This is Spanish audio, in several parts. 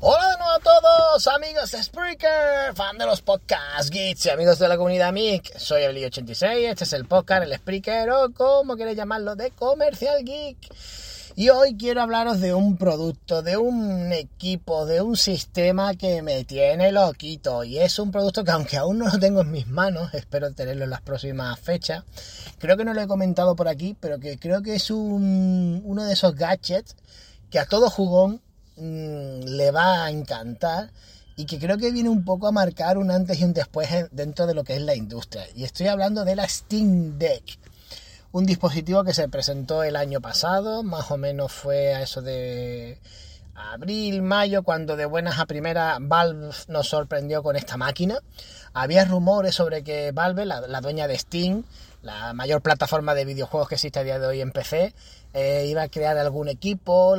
Hola de nuevo a todos, amigos de Spreaker, fan de los podcasts, geeks y amigos de la comunidad MIC. Soy Ebli86, este es el podcast, el Spreaker o como queréis llamarlo, de Comercial Geek. Y hoy quiero hablaros de un producto, de un equipo, de un sistema que me tiene loquito. Y es un producto que aunque aún no lo tengo en mis manos, espero tenerlo en las próximas fechas. Creo que no lo he comentado por aquí, pero que creo que es un, uno de esos gadgets que a todo jugón mmm, le va a encantar y que creo que viene un poco a marcar un antes y un después dentro de lo que es la industria. Y estoy hablando de la Steam Deck. Un dispositivo que se presentó el año pasado, más o menos fue a eso de abril, mayo, cuando de buenas a primeras Valve nos sorprendió con esta máquina. Había rumores sobre que Valve, la, dueña de Steam, la mayor plataforma de videojuegos que existe a día de hoy en PC, eh, iba a crear algún equipo,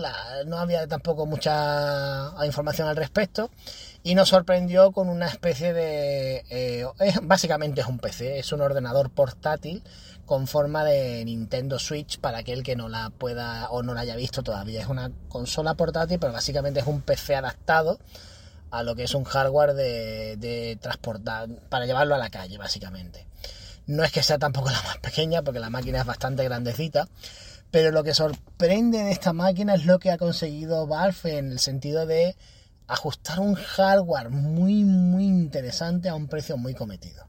no había tampoco mucha información al respecto y nos sorprendió con una especie de... Eh, básicamente es un PC, es un ordenador portátil con forma de Nintendo Switch para aquel que no la pueda o no la haya visto todavía. Es una consola portátil, pero básicamente es un PC adaptado a lo que es un hardware de, transportar, para llevarlo a la calle, básicamente. No es que sea tampoco la más pequeña, porque la máquina es bastante grandecita, pero lo que sorprende de esta máquina es lo que ha conseguido Valve en el sentido de ajustar un hardware muy, muy interesante a un precio muy cometido.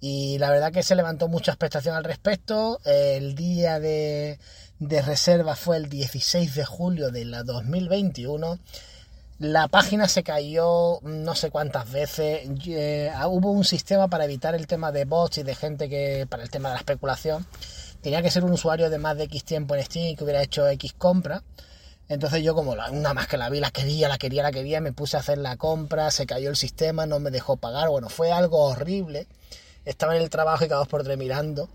Y la verdad que se levantó mucha expectación al respecto. El día de, de reserva fue el 16 de julio de la 2021. La página se cayó no sé cuántas veces. Eh, hubo un sistema para evitar el tema de bots y de gente que. para el tema de la especulación. Tenía que ser un usuario de más de X tiempo en Steam y que hubiera hecho X compra. Entonces yo como una más que la vi, la quería, la quería, la quería, me puse a hacer la compra, se cayó el sistema, no me dejó pagar. Bueno, fue algo horrible. Estaba en el trabajo y cada dos por tres mirando.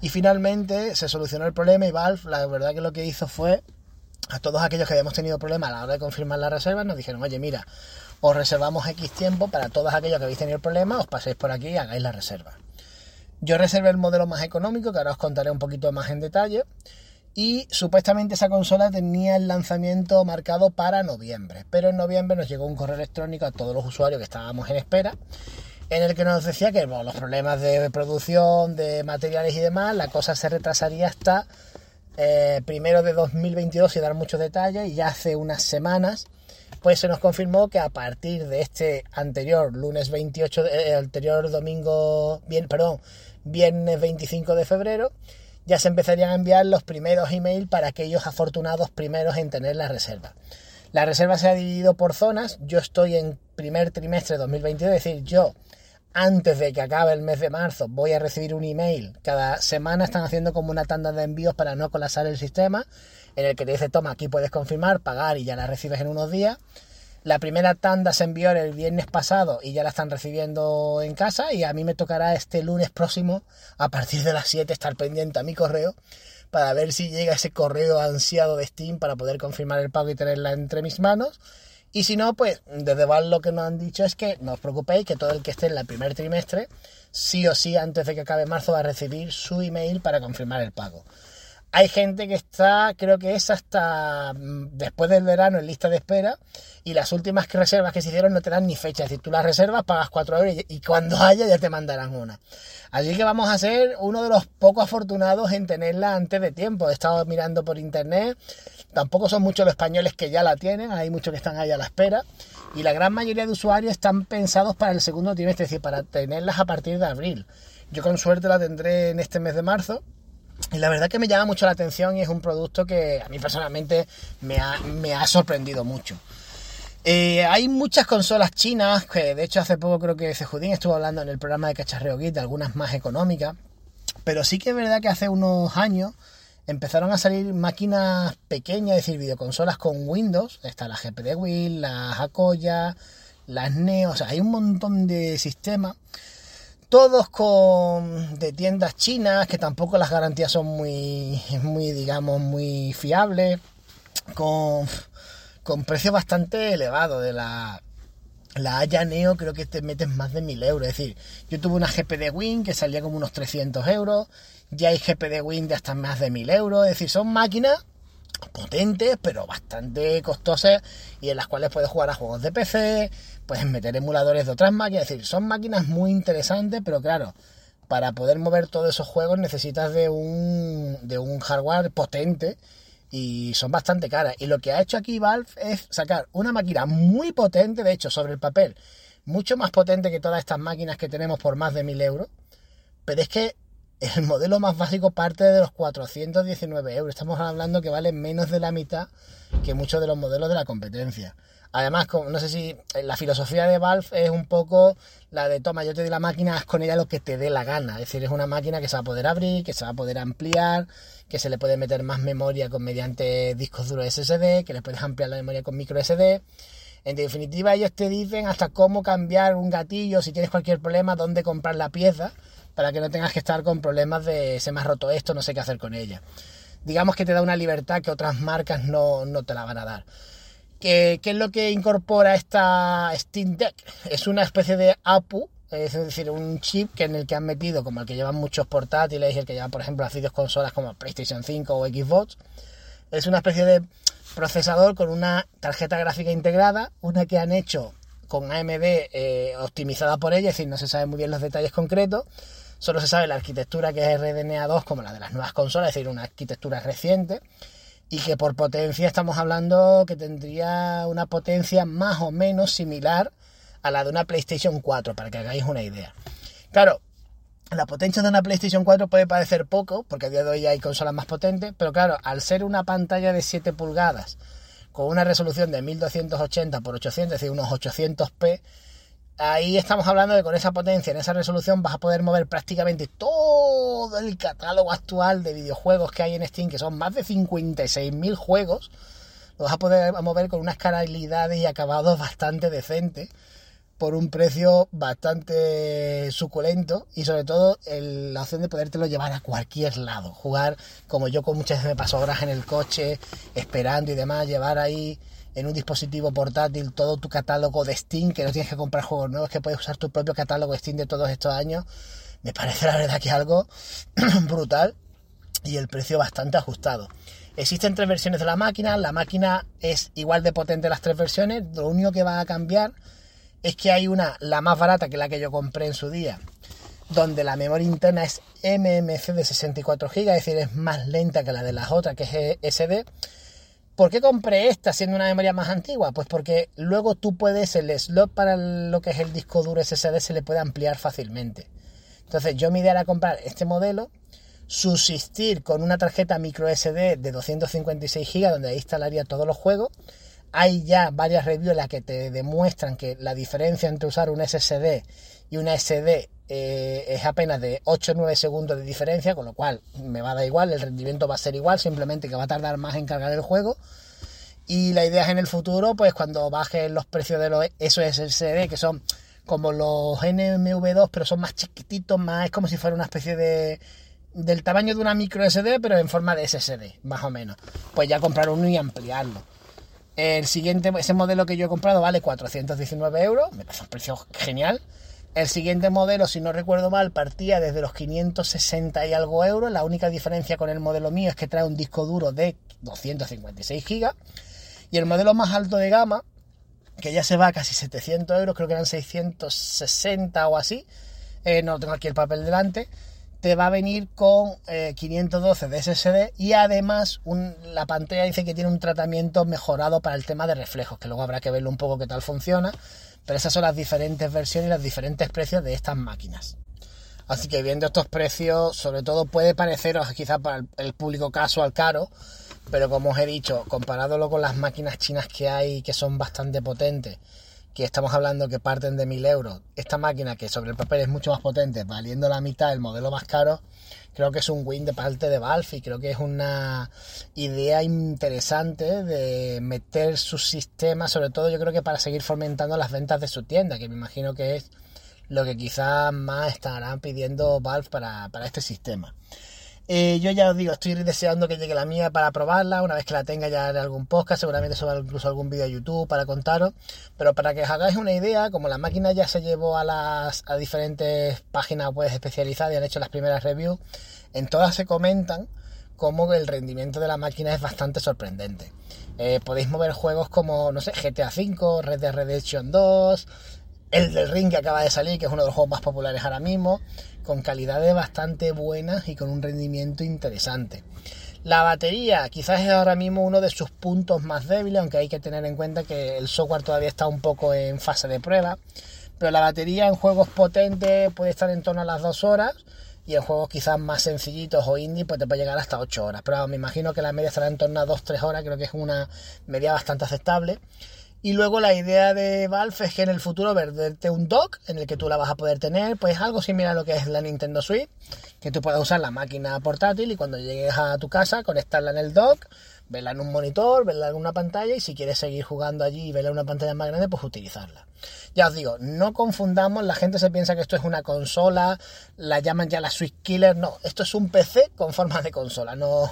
Y finalmente se solucionó el problema y Valve, la verdad que lo que hizo fue a todos aquellos que habíamos tenido problemas a la hora de confirmar la reserva, nos dijeron, oye, mira, os reservamos X tiempo para todos aquellos que habéis tenido problemas, os paséis por aquí y hagáis la reserva. Yo reservé el modelo más económico, que ahora os contaré un poquito más en detalle, y supuestamente esa consola tenía el lanzamiento marcado para noviembre, pero en noviembre nos llegó un correo electrónico a todos los usuarios que estábamos en espera, en el que nos decía que los problemas de producción, de materiales y demás, la cosa se retrasaría hasta eh, primero de 2022 y dar muchos detalles y ya hace unas semanas pues se nos confirmó que a partir de este anterior lunes 28 eh, anterior domingo bien perdón viernes 25 de febrero ya se empezarían a enviar los primeros emails para aquellos afortunados primeros en tener la reserva. La reserva se ha dividido por zonas. Yo estoy en primer trimestre de 2022 es decir yo antes de que acabe el mes de marzo voy a recibir un email. Cada semana están haciendo como una tanda de envíos para no colapsar el sistema, en el que te dice, toma, aquí puedes confirmar, pagar y ya la recibes en unos días. La primera tanda se envió el viernes pasado y ya la están recibiendo en casa y a mí me tocará este lunes próximo, a partir de las 7, estar pendiente a mi correo para ver si llega ese correo ansiado de Steam para poder confirmar el pago y tenerla entre mis manos y si no, pues desde Val lo que nos han dicho es que no os preocupéis, que todo el que esté en el primer trimestre, sí o sí, antes de que acabe marzo, va a recibir su email para confirmar el pago. Hay gente que está, creo que es hasta mm, después del verano en lista de espera y las últimas reservas que se hicieron no te dan ni fecha. Es decir, tú las reservas, pagas 4 euros y, y cuando haya ya te mandarán una. Así que vamos a ser uno de los pocos afortunados en tenerla antes de tiempo. He estado mirando por internet. Tampoco son muchos los españoles que ya la tienen, hay muchos que están ahí a la espera. Y la gran mayoría de usuarios están pensados para el segundo trimestre, es decir, para tenerlas a partir de abril. Yo con suerte la tendré en este mes de marzo. Y la verdad que me llama mucho la atención y es un producto que a mí personalmente me ha, me ha sorprendido mucho. Eh, hay muchas consolas chinas, que de hecho hace poco creo que Cejudín estuvo hablando en el programa de Cacharreo Git de algunas más económicas, pero sí que es verdad que hace unos años empezaron a salir máquinas pequeñas, es decir, videoconsolas con Windows, está la GPD Wii, la Hakoya, las Neo, o sea, hay un montón de sistemas, todos con de tiendas chinas, que tampoco las garantías son muy, muy digamos, muy fiables, con con precio bastante elevado de la la Haya Neo creo que te metes más de 1000 euros. Es decir, yo tuve una GPD Win que salía como unos 300 euros. Ya hay GPD Win de hasta más de 1000 euros. Es decir, son máquinas potentes, pero bastante costosas y en las cuales puedes jugar a juegos de PC, puedes meter emuladores de otras máquinas. Es decir, son máquinas muy interesantes, pero claro, para poder mover todos esos juegos necesitas de un, de un hardware potente y son bastante caras. Y lo que ha hecho aquí Valve es sacar una máquina muy potente, de hecho, sobre el papel, mucho más potente que todas estas máquinas que tenemos por más de 1000 euros. Pero es que el modelo más básico parte de los 419 euros. Estamos hablando que vale menos de la mitad que muchos de los modelos de la competencia. Además, no sé si eh, la filosofía de Valve es un poco la de toma, yo te doy la máquina, haz con ella lo que te dé la gana. Es decir, es una máquina que se va a poder abrir, que se va a poder ampliar, que se le puede meter más memoria con mediante discos duros SSD, que le puedes ampliar la memoria con micro SD. En definitiva, ellos te dicen hasta cómo cambiar un gatillo, si tienes cualquier problema, dónde comprar la pieza, para que no tengas que estar con problemas de se me ha roto esto, no sé qué hacer con ella. Digamos que te da una libertad que otras marcas no, no te la van a dar. ¿Qué, ¿Qué, es lo que incorpora esta Steam Deck? Es una especie de APU, es decir, un chip que en el que han metido, como el que llevan muchos portátiles y el que llevan, por ejemplo, las videoconsolas como PlayStation 5 o Xbox. Es una especie de procesador con una tarjeta gráfica integrada, una que han hecho con AMD eh, optimizada por ella, es decir, no se sabe muy bien los detalles concretos, solo se sabe la arquitectura que es RDNA 2 como la de las nuevas consolas, es decir, una arquitectura reciente, y que por potencia estamos hablando que tendría una potencia más o menos similar a la de una PlayStation 4, para que hagáis una idea. Claro, la potencia de una PlayStation 4 puede parecer poco, porque a día de hoy hay consolas más potentes, pero claro, al ser una pantalla de 7 pulgadas, con una resolución de 1280 x 800, es decir, unos 800p, ahí estamos hablando de con esa potencia, en esa resolución, vas a poder mover prácticamente todo el catálogo actual de videojuegos que hay en Steam, que son más de 56.000 juegos, lo vas a poder mover con unas calidades y acabados bastante decentes por un precio bastante suculento y sobre todo la opción de podértelo llevar a cualquier lado. Jugar como yo con muchas veces me paso horas en el coche esperando y demás, llevar ahí en un dispositivo portátil todo tu catálogo de Steam, que no tienes que comprar juegos nuevos, que puedes usar tu propio catálogo de Steam de todos estos años, me parece la verdad que algo brutal y el precio bastante ajustado. Existen tres versiones de la máquina, la máquina es igual de potente las tres versiones, lo único que va a cambiar es que hay una, la más barata que la que yo compré en su día, donde la memoria interna es MMC de 64 GB, es decir, es más lenta que la de las otras, que es SD. ¿Por qué compré esta siendo una memoria más antigua? Pues porque luego tú puedes, el slot para lo que es el disco duro SSD se le puede ampliar fácilmente. Entonces yo mi idea era comprar este modelo, subsistir con una tarjeta micro SD de 256 GB donde ahí instalaría todos los juegos, hay ya varias reviews en las que te demuestran que la diferencia entre usar un SSD y una SD eh, es apenas de 8 o 9 segundos de diferencia, con lo cual me va a dar igual, el rendimiento va a ser igual, simplemente que va a tardar más en cargar el juego. Y la idea es en el futuro, pues cuando bajen los precios de los esos SSD, que son como los NMV2, pero son más chiquititos, más es como si fuera una especie de del tamaño de una micro SD, pero en forma de SSD, más o menos. Pues ya comprar uno y ampliarlo. El siguiente, ese modelo que yo he comprado vale 419 euros, me parece un precio genial. El siguiente modelo, si no recuerdo mal, partía desde los 560 y algo euros. La única diferencia con el modelo mío es que trae un disco duro de 256 gigas. Y el modelo más alto de gama, que ya se va a casi 700 euros, creo que eran 660 o así, eh, no tengo aquí el papel delante, te va a venir con eh, 512 de SSD y además la pantalla dice que tiene un tratamiento mejorado para el tema de reflejos, que luego habrá que verlo un poco qué tal funciona, pero esas son las diferentes versiones y los diferentes precios de estas máquinas. Así que viendo estos precios, sobre todo puede pareceros quizás para el público casual caro, pero como os he dicho, comparándolo con las máquinas chinas que hay que son bastante potentes, que estamos hablando que parten de 1000 euros, esta máquina que sobre el papel es mucho más potente, valiendo la mitad del modelo más caro, creo que es un win de parte de Valve y creo que es una idea interesante de meter su sistema, sobre todo yo creo que para seguir fomentando las ventas de su tienda, que me imagino que es lo que quizás más estarán pidiendo Valve para, para este sistema. Eh, yo ya os digo, estoy deseando que llegue la mía para probarla. Una vez que la tenga ya haré algún podcast, seguramente suba incluso algún vídeo a YouTube para contaros. Pero para que os hagáis una idea, como la máquina ya se llevó a las a diferentes páginas web especializadas y han hecho las primeras reviews, en todas se comentan como el rendimiento de la máquina es bastante sorprendente. Eh, podéis mover juegos como, no sé, GTA V, Red Dead Redemption 2, el del Ring que acaba de salir, que es uno de los juegos más populares ahora mismo, con calidades bastante buenas y con un rendimiento interesante. La batería quizás es ahora mismo uno de sus puntos más débiles, aunque hay que tener en cuenta que el software todavía está un poco en fase de prueba. Pero la batería en juegos potentes puede estar en torno a las 2 horas y en juegos quizás más sencillitos o indie pues te puede llegar hasta 8 horas. Pero me imagino que la media estará en torno a 2-3 horas, creo que es una media bastante aceptable. Y luego la idea de Valve es que en el futuro venderte un dock en el que tú la vas a poder tener, pues algo similar a lo que es la Nintendo Switch, que tú puedas usar la máquina portátil y cuando llegues a tu casa conectarla en el dock, verla en un monitor, verla en una pantalla y si quieres seguir jugando allí y verla en una pantalla más grande, pues utilizarla. Ya os digo, no confundamos, la gente se piensa que esto es una consola, la llaman ya la Switch Killer, no, esto es un PC con forma de consola, no,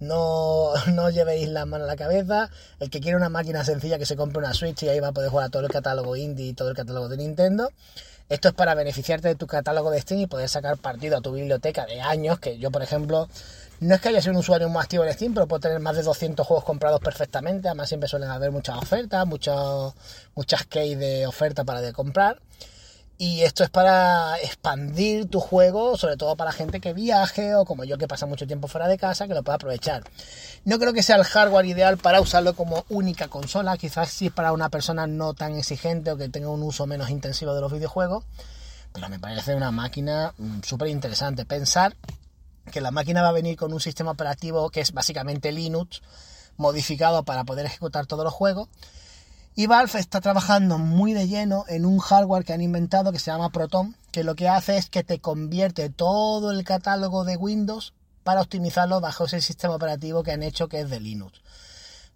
no, no llevéis la mano a la cabeza, el que quiere una máquina sencilla que se compre una Switch y ahí va a poder jugar todo el catálogo indie y todo el catálogo de Nintendo. Esto es para beneficiarte de tu catálogo de Steam y poder sacar partido a tu biblioteca de años, que yo por ejemplo no es que haya sido un usuario muy activo en Steam, pero puedo tener más de 200 juegos comprados perfectamente. Además, siempre suelen haber muchas ofertas, muchas, muchas keys de oferta para de comprar. Y esto es para expandir tu juego, sobre todo para gente que viaje o como yo que pasa mucho tiempo fuera de casa, que lo pueda aprovechar. No creo que sea el hardware ideal para usarlo como única consola, quizás sí para una persona no tan exigente o que tenga un uso menos intensivo de los videojuegos, pero me parece una máquina mm, súper interesante. Pensar que la máquina va a venir con un sistema operativo que es básicamente Linux modificado para poder ejecutar todos los juegos. Y Valve está trabajando muy de lleno en un hardware que han inventado que se llama Proton, que lo que hace es que te convierte todo el catálogo de Windows para optimizarlo bajo ese sistema operativo que han hecho que es de Linux.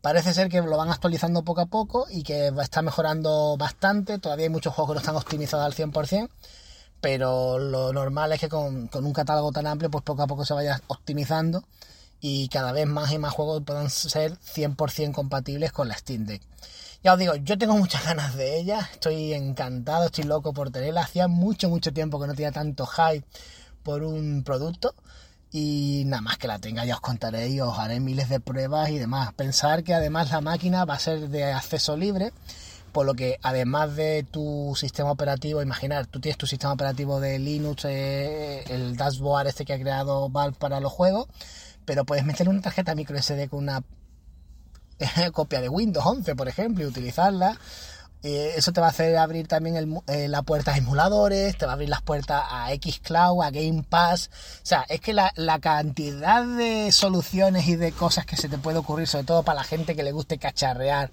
Parece ser que lo van actualizando poco a poco y que está mejorando bastante. Todavía hay muchos juegos que no están optimizados al 100%, pero lo normal es que con, un catálogo tan amplio, pues poco a poco se vaya optimizando y cada vez más y más juegos puedan ser 100% compatibles con la Steam Deck. Ya os digo, yo tengo muchas ganas de ella, estoy encantado, estoy loco por tenerla. Hacía mucho, mucho tiempo que no tenía tanto hype por un producto. Y nada más que la tenga ya os contaré y os haré miles de pruebas y demás. Pensar que además la máquina va a ser de acceso libre por lo que además de tu sistema operativo, imaginar, tú tienes tu sistema operativo de Linux, eh, el dashboard este que ha creado Valve para los juegos, pero puedes meter una tarjeta micro SD con una copia de Windows 11, por ejemplo, y utilizarla. Eh, eso te va a hacer abrir también eh, la puerta a emuladores, te va a abrir las puertas a Xcloud, a Game Pass. O sea, es que la, la, cantidad de soluciones y de cosas que se te puede ocurrir, sobre todo para la gente que le guste cacharrear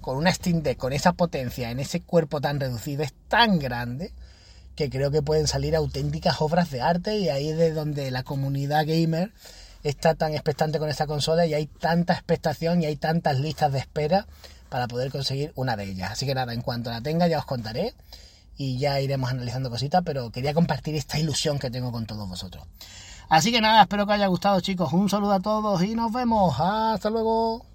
con una Steam Deck, con esa potencia, en ese cuerpo tan reducido, es tan grande que creo que pueden salir auténticas obras de arte y ahí es de donde la comunidad gamer está tan expectante con esta consola y hay tanta expectación y hay tantas listas de espera para poder conseguir una de ellas. Así que nada, en cuanto la tenga ya os contaré y ya iremos analizando cositas, pero quería compartir esta ilusión que tengo con todos vosotros. Así que nada, espero que haya gustado chicos. Un saludo a todos y nos vemos. Hasta luego.